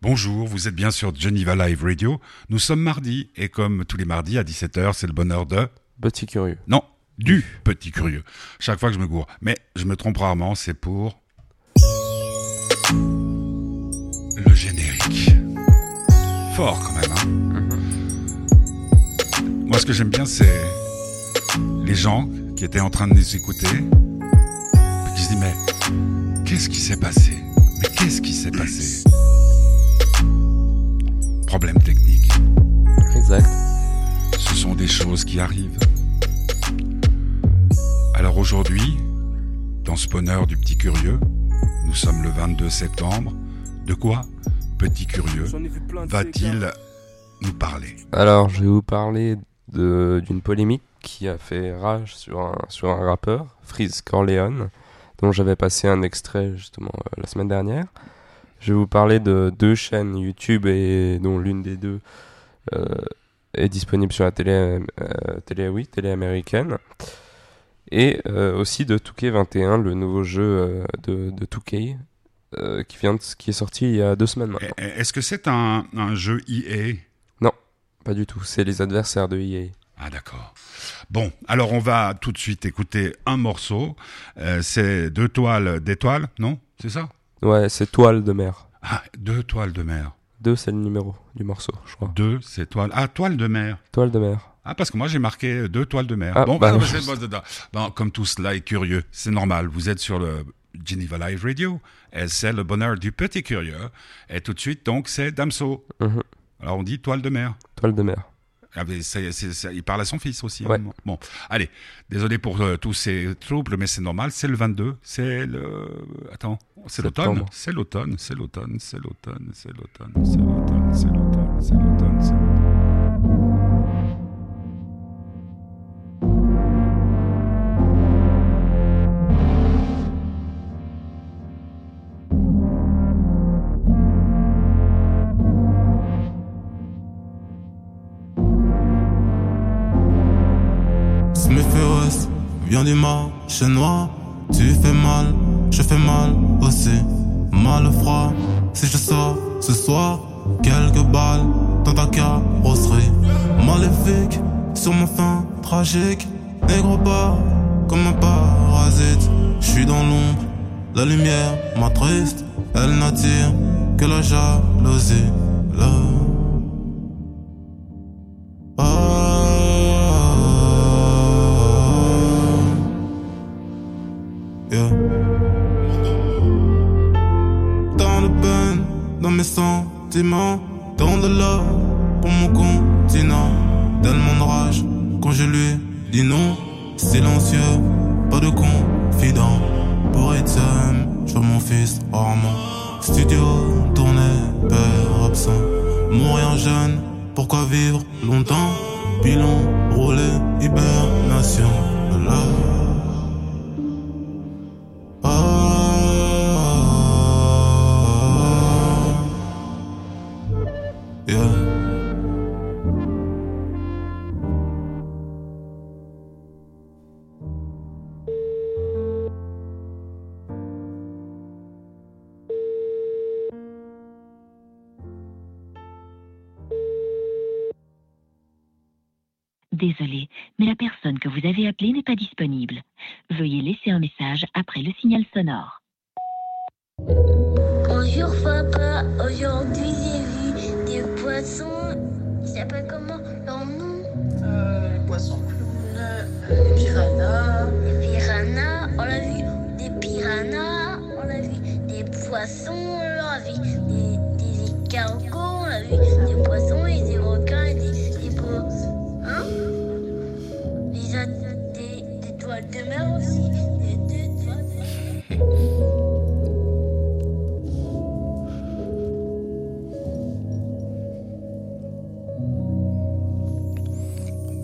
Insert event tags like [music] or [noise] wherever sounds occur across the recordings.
Bonjour, vous êtes bien sur Geneva Live Radio. Nous sommes mardi et comme tous les mardis à 17h, c'est le bonheur de... Petit curieux. Non, du petit curieux. Chaque fois que je me gourre. Mais je me trompe rarement, c'est pour... Le générique. Fort quand même, hein Moi, ce que j'aime bien, c'est les gens qui étaient en train de nous écouter, qui se disent, mais qu'est-ce qui s'est passé? Mais qu'est-ce qui s'est passé? Problème technique. Exact. Ce sont des choses qui arrivent. Alors aujourd'hui, dans ce bonheur du petit curieux, nous sommes le 22 septembre. De quoi Petit curieux va-t-il nous parler? Alors, je vais vous parler de- d'une polémique qui a fait rage sur un, sur un rappeur, Freeze Corleone, dont j'avais passé un extrait justement euh, la semaine dernière. Je vais vous parler de deux chaînes YouTube et dont l'une des deux euh, est disponible sur la télé, euh, télé, oui, télé américaine. Et euh, aussi de 2K21, le nouveau jeu de, de 2K, euh, qui, vient de- qui est sorti il y a deux semaines maintenant. Eh, Est-ce que c'est un, un jeu EA Pas du tout, c'est les adversaires de EA. Ah d'accord. Bon, alors on va tout de suite écouter un morceau. C'est deux toiles d'étoiles, non? C'est ça? Ouais, c'est Toile de mer. Ah, deux toiles de mer. Deux, c'est le numéro du morceau, je crois. Deux, c'est toile. Ah, toile de mer. Toile de mer. Ah, parce que moi j'ai marqué deux toiles de mer. Ah, bon, bah, bah, non. [laughs] c'est- bon, bon, bon, comme tout cela est curieux, c'est normal. Vous êtes sur le Geneva Live Radio. Et c'est le bonheur du petit curieux. Et tout de suite, donc, c'est Damso. Mhm. Alors on dit toile de mer. Toile de mer. Ah, il parle à son fils aussi. Ouais. moment. Bon, allez, désolé pour euh, tous ces troubles, mais c'est normal. C'est le 22, c'est le. Attends, c'est l'automne. Septembre. C'est l'automne, c'est l'automne, c'est l'automne, c'est l'automne, c'est l'automne, c'est l'automne, c'est l'automne, c'est l'automne. Vient du noir. Tu fais mal, je fais mal aussi. Mal froid, si je sors ce soir, quelques balles dans ta carrosserie. Maléfique sur mon fin tragique. Négro pas comme un parasite. Je suis dans l'ombre, la lumière m'attriste. Elle n'attire que la jalousie. De love pour mon continent. Tellement de rage quand je lui dis non. Silencieux, pas de confident. Pour être je veux mon fils Armand. Studio, tournée, père absent. Mourir jeune, pourquoi vivre longtemps? Bilan, roulé, hibernation. Là.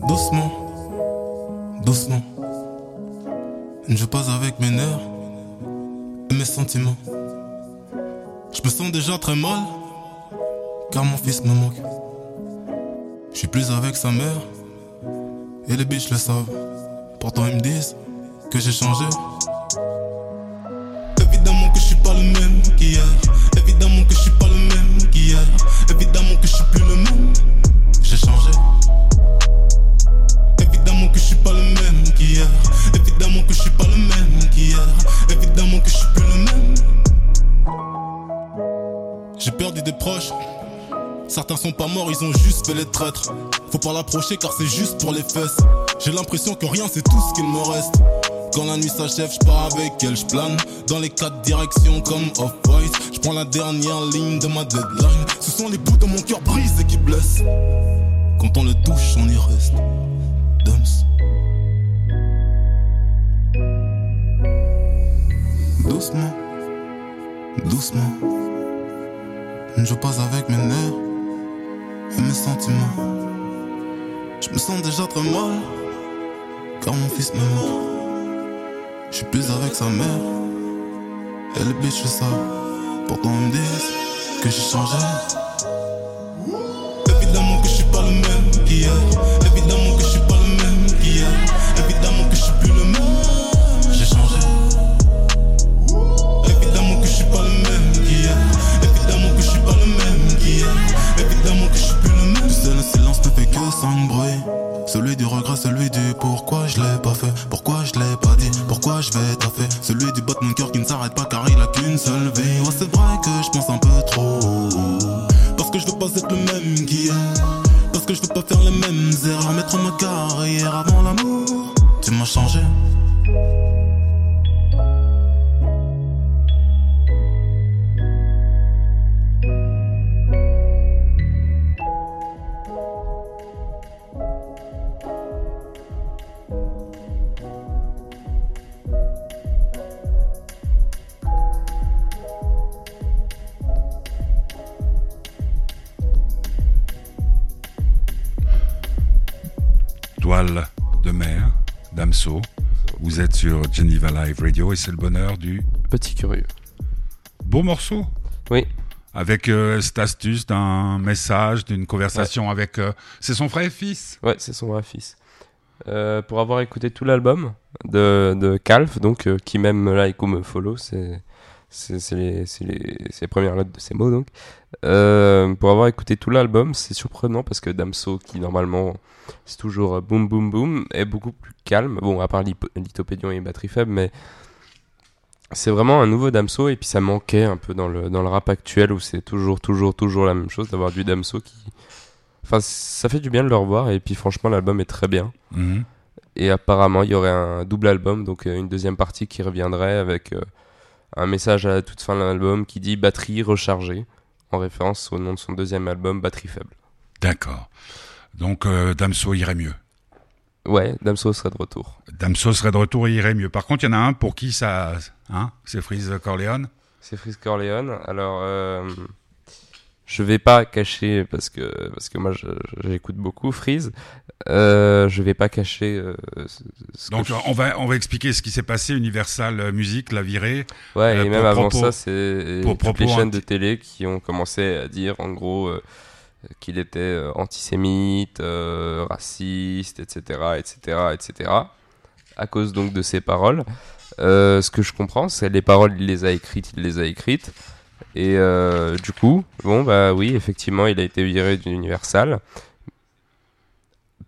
Doucement, doucement. Je pose avec mes nerfs et mes sentiments. Je me sens déjà très mal, car mon fils me manque. Je suis plus avec sa mère, et les biches le savent. Pourtant ils me disent que j'ai changé. Évidemment que je suis pas le même qu'hier. Évidemment que je suis pas le même qu'hier. J'ai perdu des proches. Certains sont pas morts, ils ont juste fait les traîtres. Faut pas l'approcher car c'est juste pour les fesses. J'ai l'impression que rien c'est tout ce qu'il me reste. Quand la nuit s'achève, je pars avec elle, je plane dans les quatre directions comme Off-White. Je prends la dernière ligne de ma deadline. Ce sont les bouts de mon cœur brisés qui blessent. Quand on le touche, on y reste. Dums. Doucement, doucement. Je passe avec mes nerfs et mes sentiments. Je me sens déjà très mal, car mon fils me manque. Je suis plus avec sa mère, elle bitch ça. Pourtant ils me disent que j'ai changé. Celui du regret, celui du pourquoi je l'ai pas fait, pourquoi je l'ai pas dit, pourquoi je vais taffer? Celui du de mon cœur qui ne s'arrête pas car il a qu'une seule vie. Ouais, c'est vrai que je pense un peu trop. Parce que je veux pas être le même qu'hier. Parce que je veux pas faire les mêmes erreurs. Mettre ma carrière avant l'amour. Vous êtes sur Geneva Live Radio et c'est le bonheur du Petit curieux. beau morceau. Oui. Avec euh, cette astuce d'un message, d'une conversation avec. euh, c'est son frère et fils. Ouais, c'est son vrai fils. Euh, pour avoir écouté tout l'album de, de Calf, donc qui m'aime like ou me follow, c'est c'est les, les, les premières lettres de ces mots donc. Euh, pour avoir écouté tout l'album, c'est surprenant parce que Damso, qui normalement c'est toujours euh, boum boum boum, est beaucoup plus calme. Bon, à part l'ithopédion et batterie faible, mais c'est vraiment un nouveau Damso et puis ça manquait un peu dans le, dans le rap actuel où c'est toujours, toujours, toujours la même chose d'avoir du Damso qui. Enfin, ça fait du bien de le revoir et puis franchement, l'album est très bien. Mhm. Et apparemment, il y aurait un double album, donc euh, une deuxième partie qui reviendrait avec euh, un message à la toute fin de l'album qui dit batterie rechargée, en référence au nom de son deuxième album, Batterie faible. D'accord. Donc euh, Damso irait mieux. Ouais, Damso serait de retour. Damso serait de retour et irait mieux. Par contre, il y en a un pour qui ça. Hein c'est Freeze Corleone? C'est Freeze Corleone. Alors, euh, je vais pas cacher, parce que, parce que moi j'écoute beaucoup Freeze, euh, je vais pas cacher. euh, ce- que Donc je- on va on va expliquer ce qui s'est passé. Universal Music l'a viré. Ouais, Euh, et même avant propos- ça, c'est toutes les chaînes de télé qui ont commencé à dire en gros euh, qu'il était euh, antisémite, euh, raciste, etc., etc., etc. À cause donc de ses paroles. Euh, ce que je comprends, c'est les paroles, il les a écrites, il les a écrites. Et euh, du coup, bon bah oui, effectivement, il a été viré d'Universal.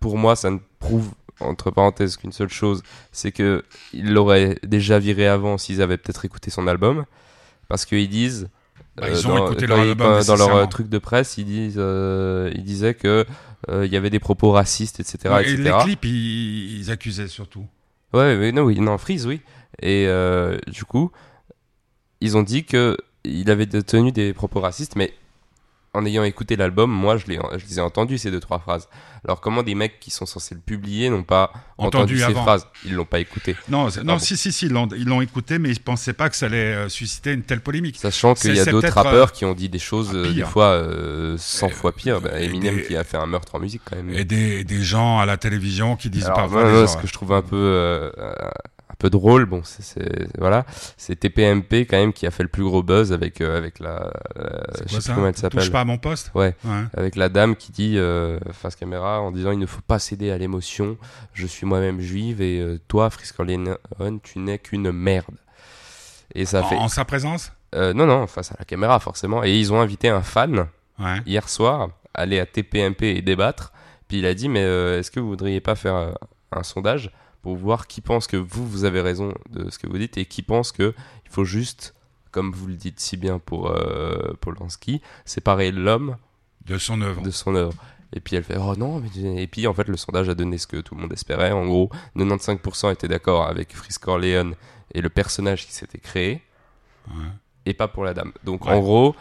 Pour moi, ça ne prouve entre parenthèses qu'une seule chose, c'est que il l'aurait déjà viré avant s'ils avaient peut-être écouté son album, parce qu'ils disent Bah, euh, ils ont dans, écouté leur ils- album, dans leur euh, truc de presse, ils disent, euh, ils disaient que euh, il y avait des propos racistes, etc., Ouais, et etc. les clips, ils, ils accusaient surtout. Ouais, mais non, oui, non, Freeze, oui. Et euh, du coup, ils ont dit que il avait tenu des propos racistes, mais en ayant écouté l'album, moi, je, les, je les ai entendus ces deux trois phrases. Alors comment des mecs qui sont censés le publier n'ont pas entendu, Entendu ces phrases? Ils l'ont pas écouté. Non, non, Pardon. si, si, si, ils l'ont, écouté, mais ils pensaient pas que ça allait euh, susciter une telle polémique. Sachant qu'il y a d'autres peut-être, rappeurs euh, qui ont dit des choses, ah, euh, des fois, euh, 100 Euh, fois pire. Bah, Eminem des- qui a fait un meurtre en musique quand même. Et des, des gens à la télévision qui disent Alors, parfois moi, des moi, ce que je trouve un peu, euh, euh, peu drôle, bon, c'est, voilà, c'est TPMP quand même qui a fait le plus gros buzz avec, euh, avec la, euh, je sais ça comment elle Touche s'appelle. pas à mon poste Ouais, Ouais. avec la dame qui dit euh, face caméra en disant il ne faut pas céder à l'émotion. Je suis moi-même juive et euh, toi, Frisk Corleone, tu n'es qu'une merde. Et ça a En, fait. en sa présence non, non, face à la caméra forcément. Et ils ont invité un fan Ouais. hier soir aller à TPMP et débattre. Puis il a dit mais est-ce que vous voudriez pas faire un sondage pour voir qui pense que vous vous avez raison de ce que vous dites et qui pense que il faut juste comme vous le dites si bien pour euh, Polanski, séparer l'homme De son œuvre. de son œuvre. Et puis elle fait oh non mais et puis en fait le sondage a donné ce que tout le monde espérait en gros 95% étaient d'accord avec Frisk Corleone et le personnage qui s'était créé Ouais. et pas pour la dame. Donc Ouais. en gros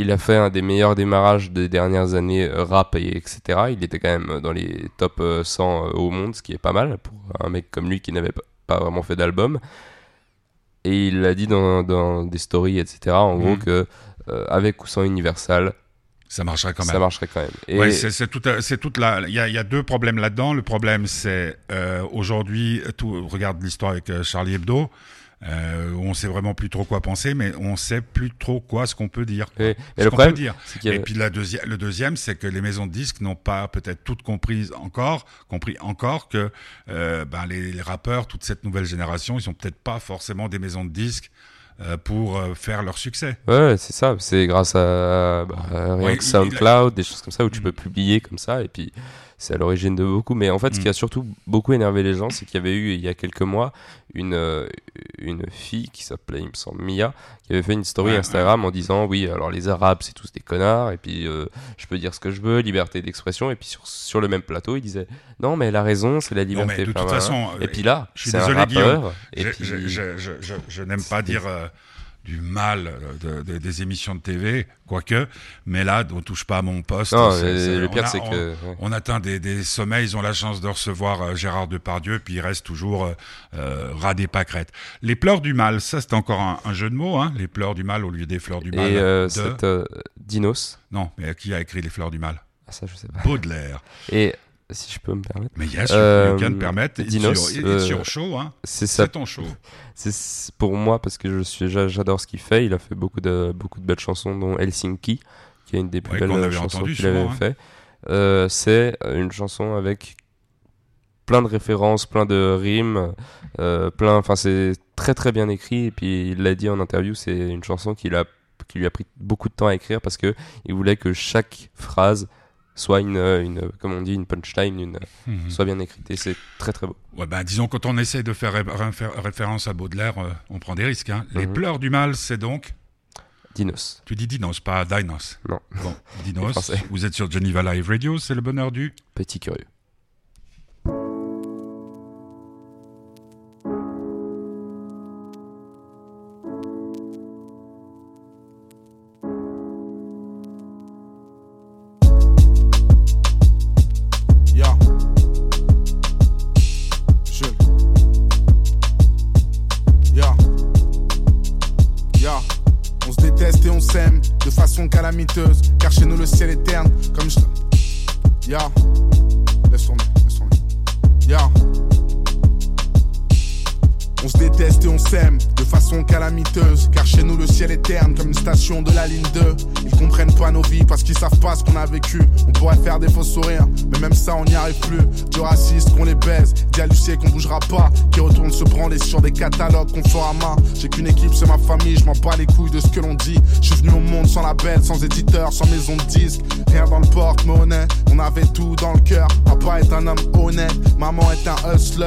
il a fait un des meilleurs démarrages des dernières années euh, rap et etc. Il était quand même dans les top euh, 100 euh, au monde ce qui est pas mal pour un mec comme lui qui n'avait pas- vraiment fait d'album. Et il l'a dit dans, dans des stories etc. En gros Mhm. que euh, avec ou sans Universal Ça marchera quand même. ça marcherait quand même. Et Ouais, c'est tout, toute la. Il y a, il y a deux problèmes là-dedans. Le problème, c'est euh, aujourd'hui, tout. Regarde l'histoire avec euh, Charlie Hebdo. Euh, on sait vraiment plus trop quoi penser, mais on sait plus trop quoi ce qu'on peut dire. Et- le qu'on problème, peut dire. y Et avait- puis la deuxième, le deuxième, c'est que les maisons de disques n'ont pas peut-être toutes comprises encore, compris encore que euh, ben les, les rappeurs, toute cette nouvelle génération, ils sont peut-être pas forcément des maisons de disques euh, pour euh, faire leur succès. Ouais, c'est ça. C'est grâce à bah, rien Ouais, que il- SoundCloud, des choses comme ça où tu peux publier comme ça. Et puis, c'est à l'origine de beaucoup. Mais en fait, ce Mm. qui a surtout beaucoup énervé les gens, c'est qu'il y avait eu, il y a quelques mois, une, euh, une fille qui s'appelait, il me semble, Mia, qui avait fait une story Ouais, Instagram en disant Oui, alors les Arabes, c'est tous des connards. Et puis, euh, je peux dire ce que je veux, liberté d'expression. Et puis, sur, sur le même plateau, il disait Non, mais elle a raison, c'est la Non, liberté. mais de toute façon, Et puis là, je suis un désolé, Guillaume. Et je, puis, je, n'aime pas dire euh, du mal de, de- des émissions de TV, quoique, mais là, on touche pas à mon poste. non, le on pire, c'est que. On atteint des, des sommets, ils ont la chance de recevoir euh, Gérard Depardieu, puis il reste toujours euh, euh, ras des pâquerettes. Les pleurs du mal, ça c'est encore un, un jeu de mots, hein, les pleurs du mal au lieu des fleurs du mal. Et euh, de... euh, Dinos. Non, mais qui a écrit les fleurs du mal? Ah, ça, je sais pas. Baudelaire. Et si je peux me permettre, Mais yes, Euh, you can permettre. It's Dinos, your, euh, it's your show, hein. c'est ton show. [laughs] C'est pour moi parce que je suis, j'a- j'adore ce qu'il fait. Il a fait beaucoup de beaucoup de belles chansons, dont Helsinki, qui est une des plus Ouais, belles chansons qu'il avait hein. fait. Euh, c'est une chanson avec plein de références, plein de rimes, euh, plein. Enfin, c'est très très bien écrit. Et puis il l'a dit en interview, c'est une chanson qu'il a qui lui a pris beaucoup de temps à écrire parce que il voulait que chaque phrase soit une, une comme on dit, une punchline, une, Mhm. soit bien écrite. Et c'est très très beau. Ouais, ben, disons, quand on essaie de faire ré- réfé- référence à Baudelaire, euh, on prend des risques. Hein. Les Mhm. pleurs du mal, c'est donc. Dinos. Tu dis Dinos, pas Dinos. Non. Bon, [laughs] Dinos. Vous êtes sur Geneva Live Radio, c'est le bonheur du. Petit curieux. J'ai qu'une équipe, c'est ma famille, je m'en bats les couilles de ce que l'on dit. Je suis venu au monde sans label, sans éditeur, sans maison de disque. Rien dans le porte-monnaie, on avait tout dans le cœur. Papa est un homme honnête, maman est un hustler.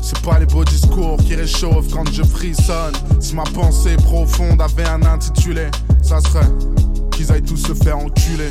C'est pas les beaux discours qui réchauffent quand je frissonne. Si ma pensée profonde avait un intitulé, ça serait qu'ils aillent tous se faire enculer.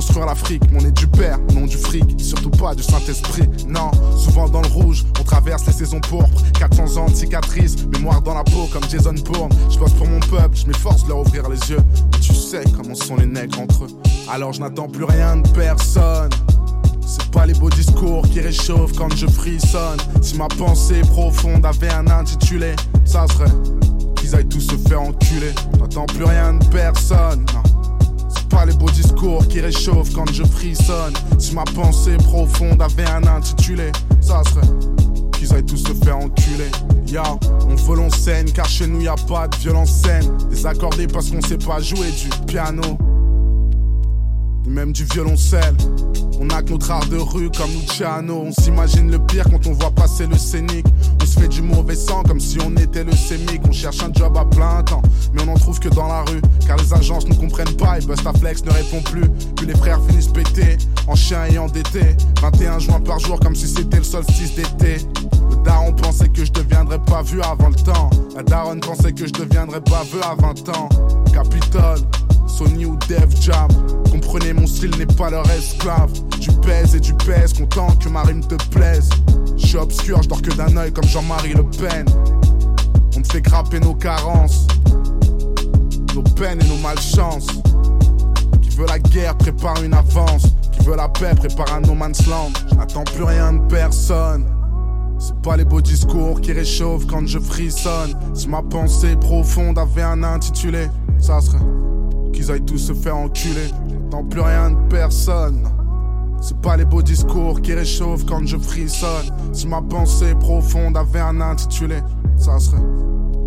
l'Afrique. Mais on est du père, nom du fric, surtout pas du Saint-Esprit. Non, souvent dans le rouge, on traverse les saisons pourpres. 400 ans de cicatrices, mémoire dans la peau comme Jason Bourne. Je bosse pour mon peuple, je m'efforce de leur ouvrir les yeux. Tu sais comment sont les nègres entre eux. Alors je n'attends plus rien de personne. C'est pas les beaux discours qui réchauffent quand je frissonne. Si ma pensée profonde avait un intitulé, ça serait qu'ils aillent tous se faire enculer. J'attends plus rien de personne. Non. Pas les beaux discours qui réchauffent quand je frissonne. Si ma pensée profonde avait un intitulé, ça serait qu'ils aillent tous se faire enculer. Ya, on veut car chez nous y a pas de violence scène. Désaccordé parce qu'on sait pas jouer du piano même du violoncelle. On a que notre art de rue comme Luciano. On s'imagine le pire quand on voit passer le scénic. On se fait du mauvais sang comme si on était le sémic. On cherche un job à plein temps, mais on en trouve que dans la rue. Car les agences ne comprennent pas et Bustaflex ne répond plus. Puis les frères finissent pétés, en chien et endettés. 21 juin par jour comme si c'était le solstice d'été. Le daron pensait que je deviendrais pas vu avant le temps. La daronne pensait que je deviendrais pas vu à 20 ans. Capitole. Sony ou Dev Jam. Comprenez, mon style n'est pas leur esclave. Tu pèses et tu pèses, content que ma rime te plaise. Je suis obscur, je dors que d'un œil comme Jean-Marie Le Pen. On me fait grapper nos carences, nos peines et nos malchances. Qui veut la guerre prépare une avance. Qui veut la paix prépare un no man's land. Je n'attends plus rien de personne. C'est pas les beaux discours qui réchauffent quand je frissonne. Si ma pensée profonde avait un intitulé, ça serait qu'ils aillent tous se faire enculer. J'attends plus rien de personne. C'est pas les beaux discours qui réchauffent quand je frissonne. Si ma pensée profonde avait un intitulé, ça serait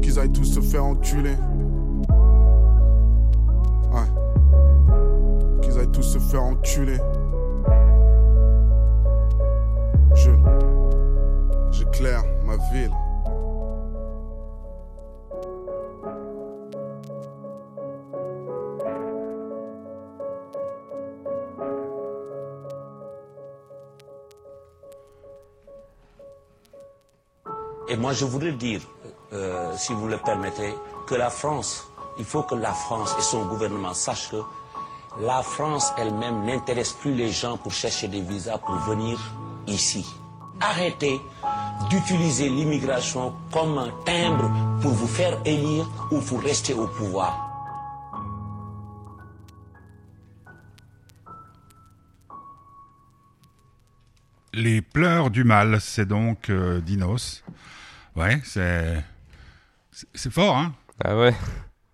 qu'ils aillent tous se faire enculer. Ouais. Qu'ils aillent tous se faire enculer. Je. J'éclaire ma ville. Je voudrais dire, euh, si vous le permettez, que la France, il faut que la France et son gouvernement sachent que la France elle-même n'intéresse plus les gens pour chercher des visas pour venir ici. Arrêtez d'utiliser l'immigration comme un timbre pour vous faire élire ou pour rester au pouvoir. Les pleurs du mal, c'est donc euh, Dinos. Ouais, c'est c'est fort, hein. Ah ouais.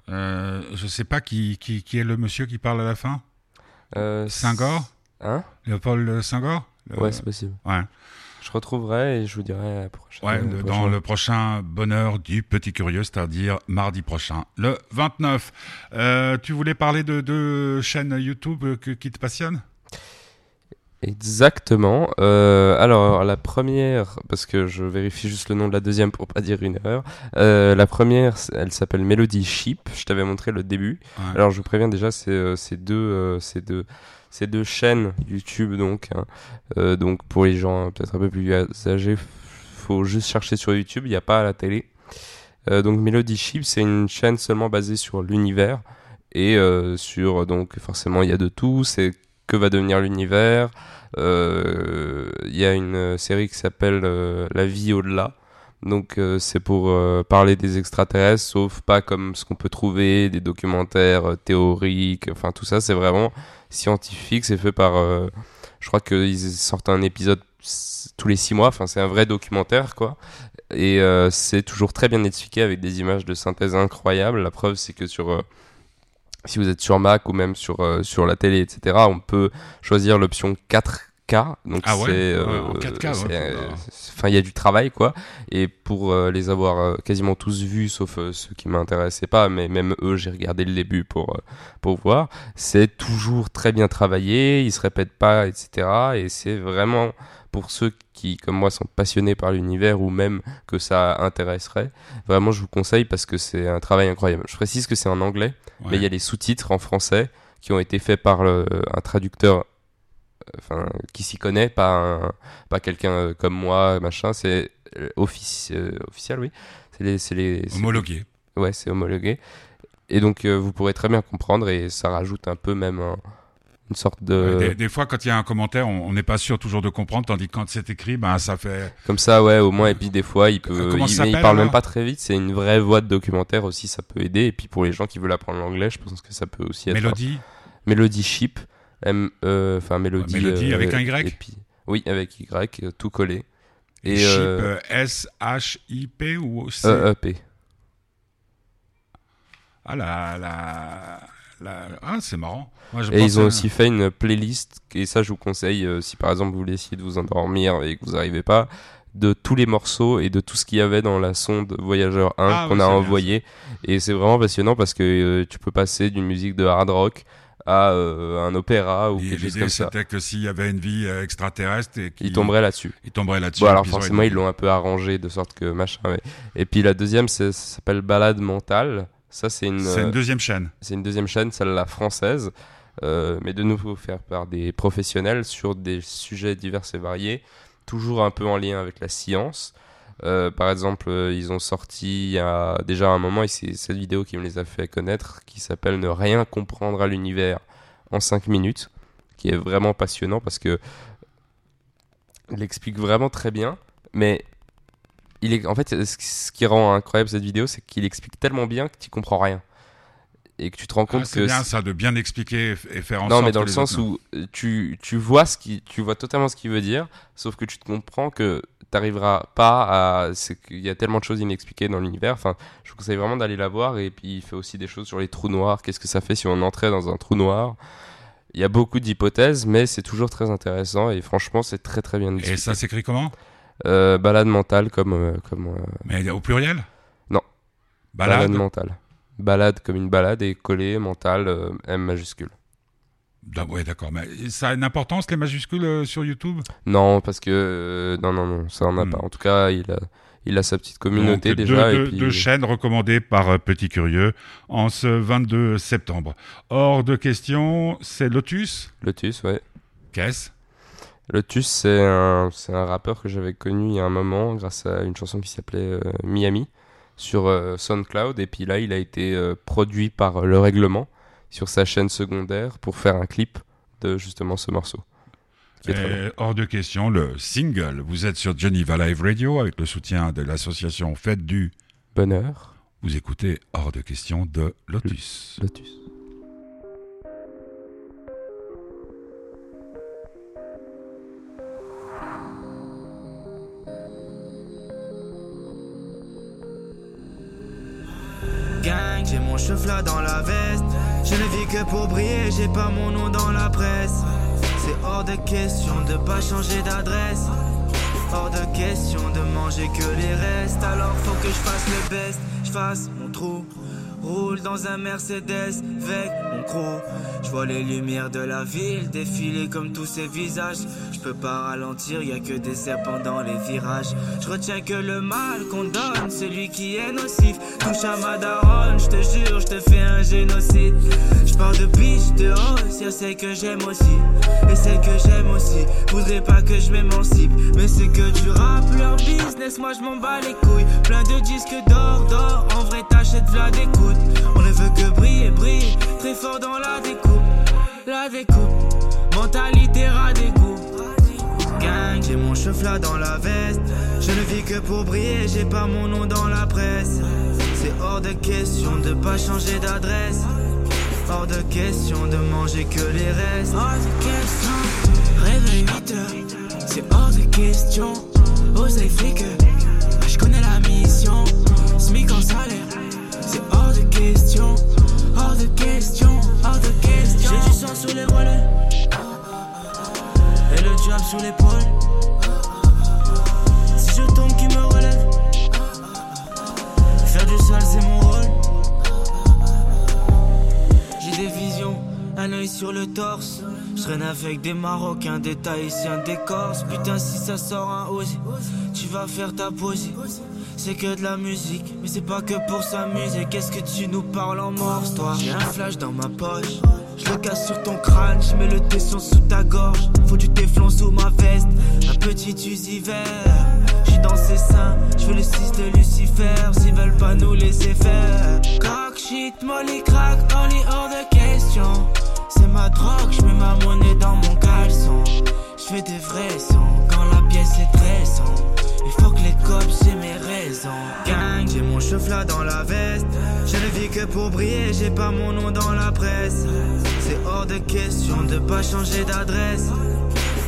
Euh, je sais pas qui, qui, qui est le monsieur qui parle à la fin. Euh, Senghor Hein? Léopold Senghor? Le- Ouais, c'est possible. Ouais, Je retrouverai et je vous dirai la prochaine. ouais, le- dans le prochain bonheur du petit curieux, c'est-à-dire mardi prochain, le 29. Euh, tu voulais parler de deux chaînes YouTube que- qui te passionnent? Exactement. Euh, alors la première, parce que je vérifie juste le nom de la deuxième pour pas dire une erreur. Euh, la première, elle s'appelle Melody Sheep. Je t'avais montré le début. Ouais. Alors je vous préviens déjà, c'est euh, c'est deux, euh, c'est deux, c'est deux chaînes YouTube donc. hein. Euh, donc pour les gens euh, peut-être un peu plus âgés, faut juste chercher sur YouTube. Il n'y a pas à la télé. Euh, donc Melody Sheep, c'est une chaîne seulement basée sur l'univers et euh, sur donc forcément il y a de tout. C'est que va devenir l'univers. Euh, Il y a une euh, série qui s'appelle euh, La vie au-delà. Donc euh, c'est pour euh, parler des extraterrestres, sauf pas comme ce qu'on peut trouver, des documentaires euh, théoriques, enfin tout ça c'est vraiment scientifique, c'est fait par... euh, je crois qu'ils sortent un épisode tous les six mois, enfin c'est un vrai documentaire quoi. Et euh, c'est toujours très bien expliqué avec des images de synthèse incroyables. La preuve c'est que sur... si vous êtes sur Mac ou même sur, euh, sur la télé, etc., on peut choisir l'option 4K. Donc Ah ouais c'est, Ouais, euh, en 4K, c'est, ouais. c'est- Enfin, il y a du travail, quoi. Et pour euh, les avoir euh, quasiment tous vus, sauf euh, ceux qui m'intéressaient pas, mais même eux, j'ai regardé le début pour, pour voir. C'est toujours très bien travaillé, ils se répètent pas, etc. Et c'est vraiment pour ceux qui, comme moi, sont passionnés par l'univers ou même que ça intéresserait. Vraiment, je vous conseille parce que c'est un travail incroyable. Je précise que c'est en anglais, Ouais. mais il y a les sous-titres en français qui ont été faits par le- un traducteur enfin qui s'y connaît pas un- pas quelqu'un euh, comme moi machin c'est euh, offici- euh, officiel oui c'est les c'est les Homologué. ouais c'est homologué et donc vous pourrez très bien comprendre et ça rajoute un peu même un- une sorte de. Des, des fois, quand il y a un commentaire, on n'est pas sûr toujours de comprendre, tandis que quand c'est écrit, ben ça fait. Comme ça, ouais, au moins. Et puis des fois, il peut. Comment il, ça parle même pas très vite. C'est une vraie voix de documentaire aussi, ça peut aider. Et puis pour les gens qui veulent apprendre l'anglais, je pense que ça peut aussi être. Mélodie. Mélodie Ship. M, euh, enfin, Mélodie. Mélodie avec un Y puis- Oui, avec Y, euh, tout collé. Et Chip, euh, euh, S-H-I-P ou C? E, E, P. Ah, la, la, la- Ah, c'est marrant. Moi, je Et ils ont aussi fait une playlist, et ça je vous conseille, euh, si par exemple vous voulez essayer de vous endormir et que vous n'arrivez pas, de tous les morceaux et de tout ce qu'il y avait dans la sonde Voyageur 1 Ah, qu'on oui, a bien, envoyé. Et c'est vraiment passionnant parce que euh, tu peux passer d'une musique de hard rock à euh, un opéra ou Et quelque chose comme ça. c'était que s'il y avait une vie euh, extraterrestre et qu'il Ils tomberaient là-dessus. il tomberait là-dessus. Bon, alors forcément, ils l'ont un peu arrangé de sorte que machin. mais- Et puis la deuxième, ça s'appelle Balade mentale. Ça, c'est une, C'est euh, une deuxième chaîne. c'est une deuxième chaîne, celle-là française, euh, mais de nouveau faire par des professionnels sur des sujets divers et variés, toujours un peu en lien avec la science. Euh, par exemple, euh, ils ont sorti il y a déjà un moment, et c'est cette vidéo qui me les a fait connaître, qui s'appelle Ne rien comprendre à l'univers en 5 minutes, qui est vraiment passionnant parce que il explique vraiment très bien, mais il est, en fait, ce qui- rend incroyable cette vidéo, c'est qu'il explique tellement bien que tu comprends rien. Et que tu te rends Ah, compte c'est que bien ça, de bien expliquer et faire en non, sorte mais dans le sens autres- où euh, tu, tu vois ce qui, tu vois totalement ce qu'il veut dire, sauf que tu te comprends que t'arriveras pas à, qu'il y a tellement de choses inexpliquées dans l'univers. Enfin, je vous conseille vraiment d'aller la voir. Et puis il fait aussi des choses sur les trous noirs. Qu'est-ce que ça fait si on entrait dans un trou noir Il y a beaucoup d'hypothèses, mais c'est toujours très intéressant et franchement, c'est très très bien Et ça s'écrit comment? Euh, balade mentale comme euh, comme euh, Mais au pluriel? Non. Balade, balade mentale. Balade comme une balade et collé mental euh, M majuscule. Ouais, d'accord. Mais ça a une importance, les majuscules euh, sur YouTube? Non, parce que euh, non, non, non, ça en a Hmm. pas. En tout cas, il a, il a sa petite communauté Donc, déjà. Deux, et puis... deux chaînes recommandées par euh, Petit Curieux en ce 22 septembre. Hors de question, c'est Lotus? Lotus, ouais. Qu'est-ce? Lotus, c'est un, c'est un rappeur que j'avais connu il y a un moment grâce à une chanson qui s'appelait euh, Miami sur euh, SoundCloud. Et puis là, il a été euh, produit par euh, Le Règlement sur sa chaîne secondaire pour faire un clip de justement ce morceau. Hors de question, le single. Vous êtes sur Geneva Live Radio avec le soutien de l'association Fête du. Bonheur, Vous écoutez Hors de question de Lotus. Lotus. Gang, j'ai mon cheveu dans la veste. Je ne vis que pour briller, j'ai pas mon nom dans la presse. C'est hors de question de pas changer d'adresse. Hors de question de manger que les restes. Alors faut que je fasse le best, je fasse mon trou. Roule dans un Mercedes avec mon crew. Je vois les lumières de la ville défiler comme tous ces visages. Je peux pas ralentir, y a que des serpents dans les virages. Je retiens que le mal qu'on donne, celui qui est nocif. Touche à ma daronne, je te jure, je te fais un génocide. Je pars de biche, de hausse, y'a celle que j'aime aussi. Et celle que j'aime aussi. Voudrais pas que je m'émancipe, mais c'est que du rap, leur business, moi je m'en bats les couilles. Plein de disques d'or, d'or, en vrai t'achètes v'là d'écoute. On ne veut que briller, briller, très fort dans la découpe. La découpe, mentalité ras d'égout. Gang, j'ai mon cheveu dans la veste. Je ne vis que pour briller, j'ai pas mon nom dans la presse. C'est hors de question de pas changer d'adresse. Hors de question de manger que les restes. Hors de question, réveil 8 heures. C'est hors de question. Oseille flic, je connais la mission. SMIC en salaire. C'est hors de question. Hors de question, hors de question. J'ai du sang sur les relais. Le diable sur l'épaule. Si je tombe, qui me relève? Faire du sale, c'est mon rôle. J'ai des visions, un œil sur le torse. Je avec des Marocains, des Tahitiens, des Corses. Putain, si ça sort un Ozzy, tu vas faire ta posie. C'est que de la musique, mais c'est pas que pour s'amuser. Qu'est-ce que tu nous parles en morse, toi? J'ai un flash dans ma poche. Le sur ton crâne, je mets le tesson sous ta gorge. Faut du téflon sous ma veste, un petit usi vert. J'suis dans ses seins, je veux le 6 de Lucifer. S'ils veulent pas nous laisser faire. Cock shit, molly crack, only hors de question. C'est ma drogue, je mets ma fais des vrais sons quand la pièce est stressante. Il faut que les cops j'ai mes raisons. Gang, j'ai mon cheveu dans la veste. Que pour briller, j'ai pas mon nom dans la presse. C'est hors de question de pas changer d'adresse.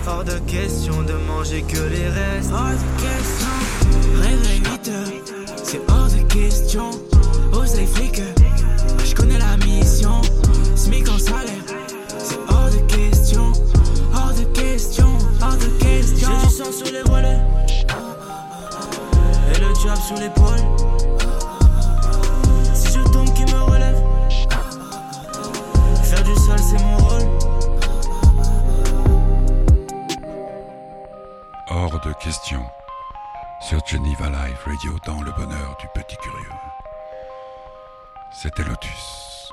Hors de question de manger que les restes. Hors de question. Réveil 8 heures, c'est hors de question. Oseille flic, je connais la mission. SMIC en salaire, c'est hors de question. Hors de question, hors de question. J'ai du sang sur les volets. Et le job sur l'épaule. Hors de question. Sur Geneva Live Radio dans le bonheur du petit curieux. C'était Lotus.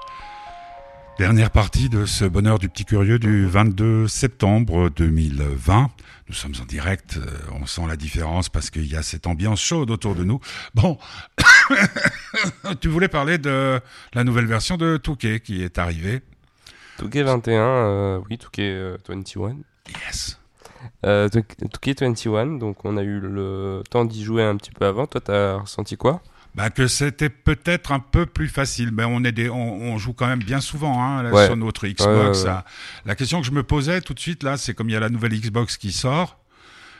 Dernière partie de ce bonheur du petit curieux du 22 septembre 2020. Nous sommes en direct, euh, on sent la différence parce qu'il y a cette ambiance chaude autour de nous. Bon, [coughs] tu voulais parler de la nouvelle version de Touquet qui est arrivée. Touquet 21, euh, oui, Touquet euh, 21. Yes. Euh, Tou- Touquet 21, donc on a eu le temps d'y jouer un petit peu avant. Toi, t'as ressenti quoi? Bah que c'était peut-être un peu plus facile, mais on est des, on, on joue quand même bien souvent hein, là, Ouais. sur notre Xbox. Ouais, ouais, ouais. ça. La question que je me posais tout de suite là, c'est comme il y a la nouvelle Xbox qui sort,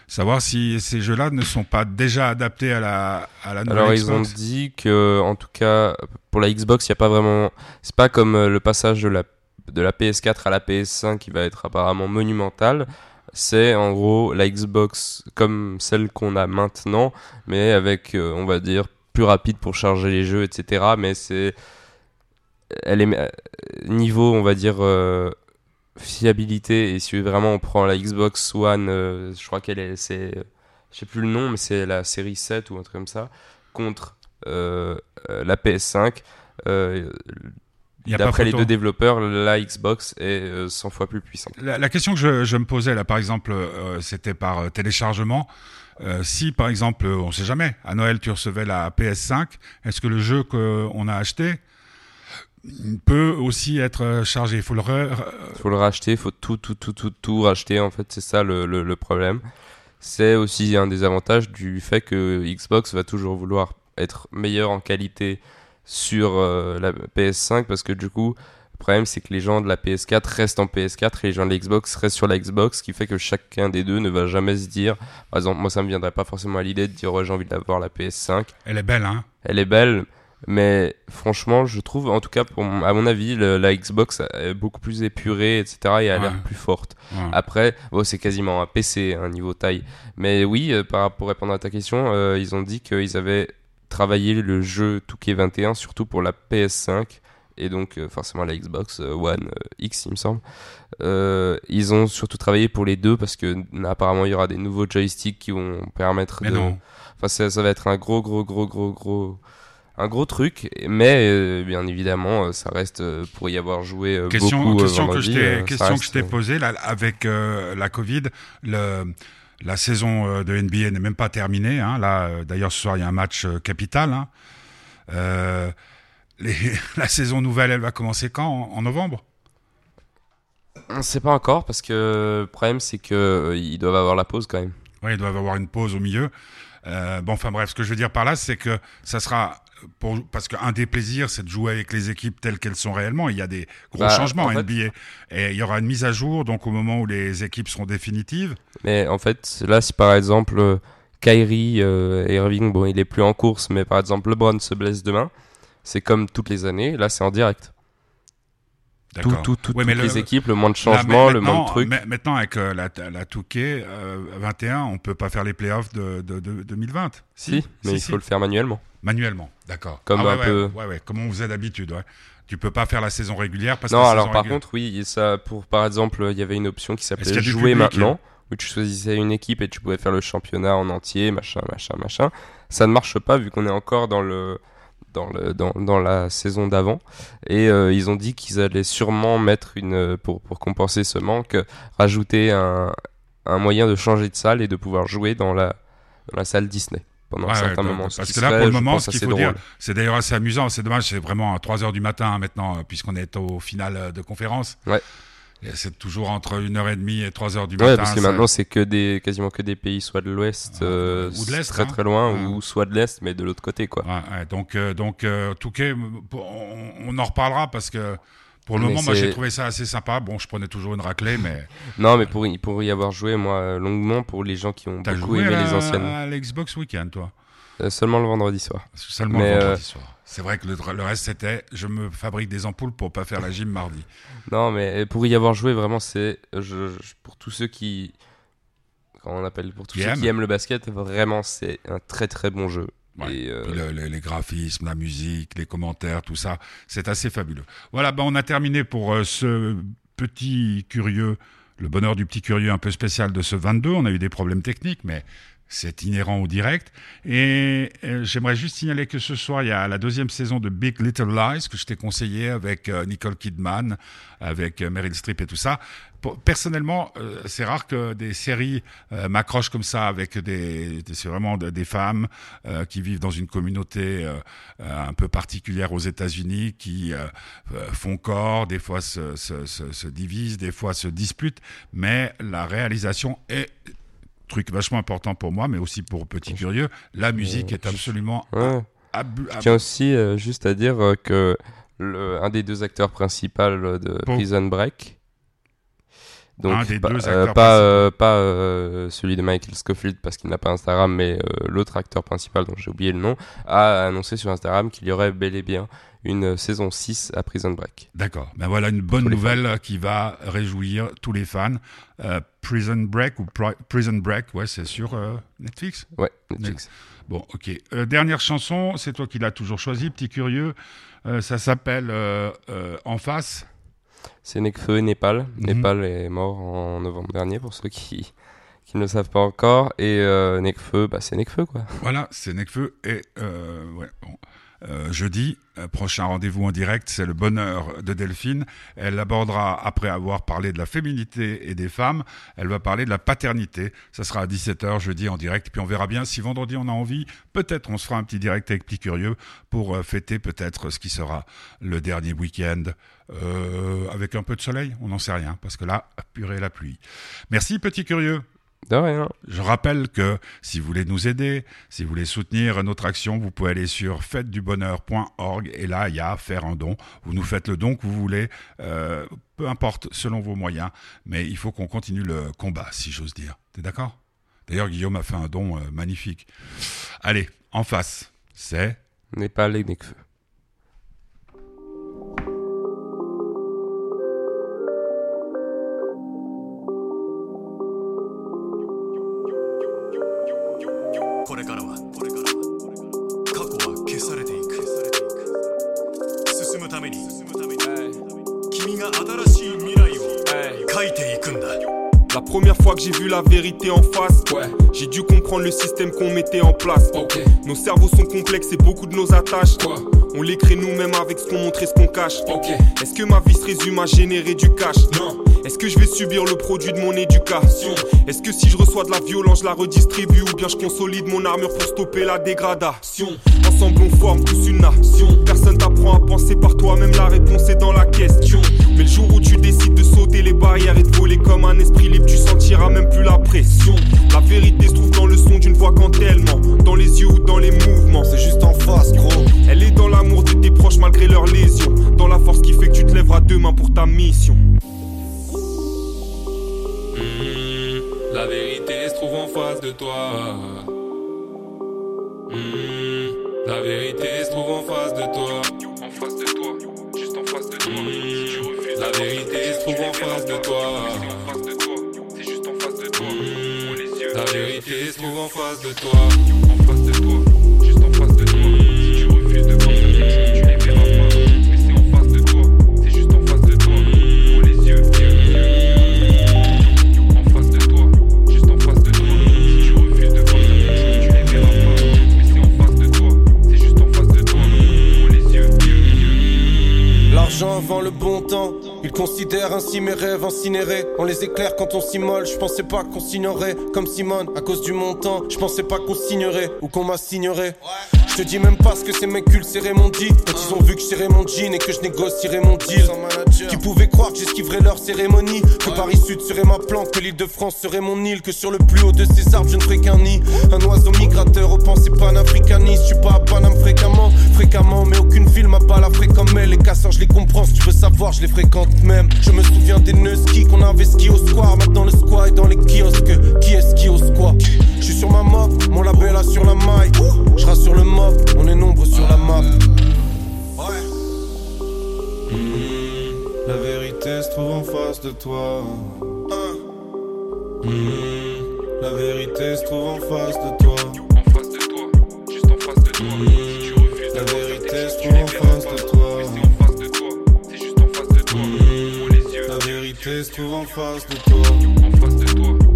savoir si ces jeux-là ne sont pas déjà adaptés à la, à la nouvelle Alors ils ont Xbox. dit que, en tout cas, pour la Xbox, il y a pas vraiment. C'est pas comme euh, le passage de la de la PS4 à la PS5 qui va être apparemment monumental. C'est en gros la Xbox comme celle qu'on a maintenant, mais avec, euh, on va dire, plus rapide pour charger les jeux, etc. Mais c'est, elle est euh, niveau, on va dire. euh, fiabilité et si vraiment on prend la Xbox One je crois qu'elle est c'est je sais plus le nom mais c'est la série 7 ou un truc comme ça contre la PS5 euh, Il y a pas d'après les deux développeurs la Xbox est euh, 100 fois plus puissante. La, la question que je, je me posais là, par exemple, euh, c'était par euh, téléchargement. Euh, si, par exemple, euh, on sait jamais, à Noël tu recevais la PS5, est-ce que le jeu qu'on a acheté peut aussi être euh, chargé? Il faut le re- re- faut le racheter faut tout tout tout tout tout racheter en fait c'est ça le, le, le problème. C'est aussi un des avantages du fait que Xbox va toujours vouloir être meilleur en qualité sur euh, la PS5 parce que du coup le problème c'est que les gens de la PS4 restent en PS4 et les gens de la Xbox restent sur la Xbox ce qui fait que chacun des deux ne va jamais se dire par exemple moi ça me viendrait pas forcément à l'idée de dire j'ai envie d'avoir la PS5 Elle est belle, hein elle est belle, mais franchement, je trouve, en tout cas, pour à mon avis, le- la Xbox est beaucoup plus épurée, etc. et a Ouais. l'air plus forte. Ouais. Après, bon, c'est quasiment un PC, un niveau taille. Mais oui, euh, par, pour répondre à ta question, euh, ils ont dit qu'ils avaient travaillé le jeu Touquet 21, surtout pour la PS5. Et donc, euh, forcément, la Xbox euh, One euh, X, il me semble. Euh, ils ont surtout travaillé pour les deux parce que apparemment il y aura des nouveaux joysticks qui vont permettre Mais de. non. Enfin, ça, ça va être un gros, gros, gros, gros, gros, un gros truc. Mais bien évidemment, ça reste pour y avoir joué question, beaucoup. question que vendredi, je t'ai, question que je t'ai posée là, avec la Covid, le, la saison euh, de NBA n'est même pas terminée. Hein. Là, euh, d'ailleurs, ce soir, il y a un match euh, capital. Hein. Euh, les, [laughs] la saison nouvelle, elle va commencer quand? En, en novembre? On ne sait pas encore parce que le problème c'est que euh, doivent avoir la pause quand même. Oui, ils doivent avoir une pause au milieu. Euh, bon, enfin bref, ce que je veux dire par là, c'est que ça sera pour, parce qu'un des plaisirs, c'est de jouer avec les équipes telles qu'elles sont réellement. Il y a des gros Bah, changements en fait- NBA. Et il y aura une mise à jour, donc au moment où les équipes seront définitives. Mais en fait, là, si par exemple Kyrie euh, Irving, bon, il est plus en course, mais par exemple LeBron se blesse demain, c'est comme toutes les années. Là, c'est en direct. Tout, D'accord. tout, tout, Ouais, mais toutes le- les équipes, le moins de changements, le moins de trucs. Maintenant, avec euh, la, la Touquet euh, 21, on peut pas faire les playoffs de, de, de 2020. Si, mais il faut le faire manuellement. Manuellement, d'accord. Comme Ah ouais, un ouais, peu- Ouais, ouais, comme on faisait d'habitude, ouais. Tu peux pas faire la saison régulière parce non, que la alors par contre, oui, ça, pour par exemple, il y avait une option qui s'appelait jouer maintenant, où tu choisissais une équipe et tu pouvais faire le championnat en entier, machin, machin, machin. Ça ne marche pas vu qu'on est encore dans le dans le dans, dans la saison d'avant et euh, ils ont dit qu'ils allaient sûrement mettre une pour pour compenser ce manque rajouter un un moyen de changer de salle et de pouvoir jouer dans la dans la salle Disney pendant Ouais, un ouais, certain moment. ce Parce que là, pour le moment, ce qu'il faut drôle. dire, c'est d'ailleurs assez amusant. C'est dommage, c'est vraiment à 3 heures du matin hein, maintenant, euh, puisqu'on est au final euh, de conférence. Ouais. C'est toujours entre 1h30 et 3h du Ouais, matin. parce que ça- maintenant c'est que des quasiment que des pays soit de l'ouest, Ah, euh, ou de l'Est, très hein. très loin, Ouais. ou soit de l'est, mais de l'autre côté quoi. Ouais, ouais, donc, euh, donc euh, Touquet, on, on en reparlera parce que pour le Mais moment, moi j'ai trouvé ça assez sympa. Bon, je prenais toujours une raclée, mais [laughs] Non, mais pour y, pour y avoir joué moi euh, longuement pour les gens qui ont beaucoup joué aimé les anciennes, à l'Xbox Weekend, toi? Euh, seulement le vendredi soir. Seulement Mais, le euh, vendredi soir. C'est vrai que le, le reste c'était, je me fabrique des ampoules pour pas faire la gym mardi. [laughs] Non, mais pour y avoir joué, vraiment, c'est je, je- pour tous ceux qui, comment on appelle, pour tous Qui ceux aiment. qui aiment le basket, vraiment, c'est un très très bon jeu. Ouais. Et, euh, Puis le- le- les graphismes, la musique, les commentaires, tout ça, c'est assez fabuleux. Voilà, ben on a terminé pour euh, ce petit curieux, le bonheur du petit curieux un peu spécial de ce 22. On a eu des problèmes techniques, mais c'est inhérent au direct. Et euh, j'aimerais juste signaler que ce soir, il y a la deuxième saison de Big Little Lies que je t'ai conseillé avec euh, Nicole Kidman, avec euh, Meryl Streep et tout ça. Personnellement, c'est rare que des séries m'accrochent comme ça avec des, c'est vraiment de- des femmes qui vivent dans une communauté un peu particulière aux États-Unis, qui font corps, des fois se divisent, des fois se disputent, mais la réalisation est truc vachement important pour moi, mais aussi pour Petit Curieux, la musique est absolument ouais. Je tiens aussi euh, juste à dire euh, que le, un des deux acteurs principaux de. Prison Break. Donc, Un des pas, deux euh, acteurs pas, principaux. pas celui de Michael Scofield parce qu'il n'a pas Instagram, mais l'autre acteur principal dont j'ai oublié le nom a annoncé sur Instagram qu'il y aurait bel et bien une saison 6 à Prison Break. D'accord. Ben voilà une bonne nouvelle qui va réjouir tous les fans. Euh, Prison Break ou Pri- Prison Break, ouais, c'est sur euh, Netflix? Ouais, Netflix. Bon, ok. Euh, dernière chanson, c'est toi qui l'as toujours choisi, petit curieux. Euh, ça s'appelle euh, euh, En face. C'est Nekfeu et Népal. Mhm. Népal est mort en novembre dernier pour ceux qui, qui ne le savent pas encore. Et euh, Nekfeu, bah, c'est Nekfeu quoi. Voilà, c'est Necfeu. Et euh, ouais, bon. Euh, jeudi, euh, prochain rendez-vous en direct, c'est le bonheur de Delphine. Elle abordera, après avoir parlé de la féminité et des femmes, elle va parler de la paternité. Ça sera à 17h jeudi en direct. Puis on verra bien si vendredi on a envie. Peut-être on se fera un petit direct avec Pli Curieux pour euh, fêter peut-être ce qui sera le dernier week-end euh, avec un peu de soleil. On n'en sait rien parce que là, purée la pluie. Merci Petit Curieux. De rien. Je rappelle que si vous voulez nous aider, si vous voulez soutenir notre action, vous pouvez aller sur fêtedubonheur.org et là, il y a faire un don. Vous nous faites le don que vous voulez, euh, peu importe selon vos moyens, mais il faut qu'on continue le combat, si j'ose dire. T'es d'accord? D'ailleurs, Guillaume a fait un don euh, magnifique. Allez, en face, c'est Népal et Nekfeu. これからはこれからは過去は消されていく進むために君が新しい未来を書いていくんだ La première fois que j'ai vu la vérité en face, j'ai dû comprendre le système qu'on mettait en place. Nos cerveaux sont complexes et beaucoup de nos attaches. On les crée nous-mêmes avec ce qu'on montre et ce qu'on cache. Est-ce que ma vie se résume à générer du cash Non. Est-ce que je vais subir le produit de mon éducation? Est-ce que si je reçois de la violence, je la redistribue? Ou bien je consolide mon armure pour stopper la dégradation? Ensemble on forme tous une nation. Personne t'apprend à penser par toi-même, la réponse est dans la question. Mais le jour où tu décides de sauter les barrières et de voler comme un esprit libre, tu sentiras même plus la pression. La vérité se trouve dans le son d'une voix quand tellement, dans les yeux ou dans les mouvements. C'est juste en face, gros. Elle est dans l'amour de tes proches malgré leurs lésions. Dans la force qui fait que tu te lèveras demain pour ta mission. Face de toi. Hmm, la vérité se trouve en face de toi. En face de toi, juste en face de toi. Si refuses la vérité se trouve en face de toi. C'est juste en face de toi. Hmm, la vérité se trouve en face de toi. En face de toi, L'argent avant le bon temps, ils considèrent ainsi mes rêves incinérés. On les éclaire quand on s'immole, je pensais pas qu'on signerait comme Simone à cause du montant. Je pensais pas qu'on signerait ou qu'on m'assignerait. Je te dis même pas ce que ces mecs cultes serraient mon dit Quand ils ont vu que je mon jean et que je négocierais mon deal Qui pouvaient croire que j'esquiverais leur cérémonie. Que Paris Sud serait ma planque, que l'île de France serait mon île. Que sur le plus haut de ces arbres je ne ferai qu'un nid. Un oiseau migrateur aux pensées panafricanistes. Je suis pas à Paname fréquemment, fréquemment Mais aucune ville m'a pas la comme Les casseurs je les comprends, si tu veux savoir je les fréquente même. Je me souviens des nœuds ski qu'on avait ski au square. Maintenant le squat est dans les kiosques. Qui est ski au squat Je suis sur ma mop, mon label a sur la maille. Je rassure le mob, de toi. Hmm, La vérité se trouve en face de toi. En face de toi, juste en face de toi. Si tu refuses La vérité se trouve en face de toi. C'est en face de toi, c'est juste en face de toi. Ouvre les yeux. La vérité se trouve en face de toi. En face de toi,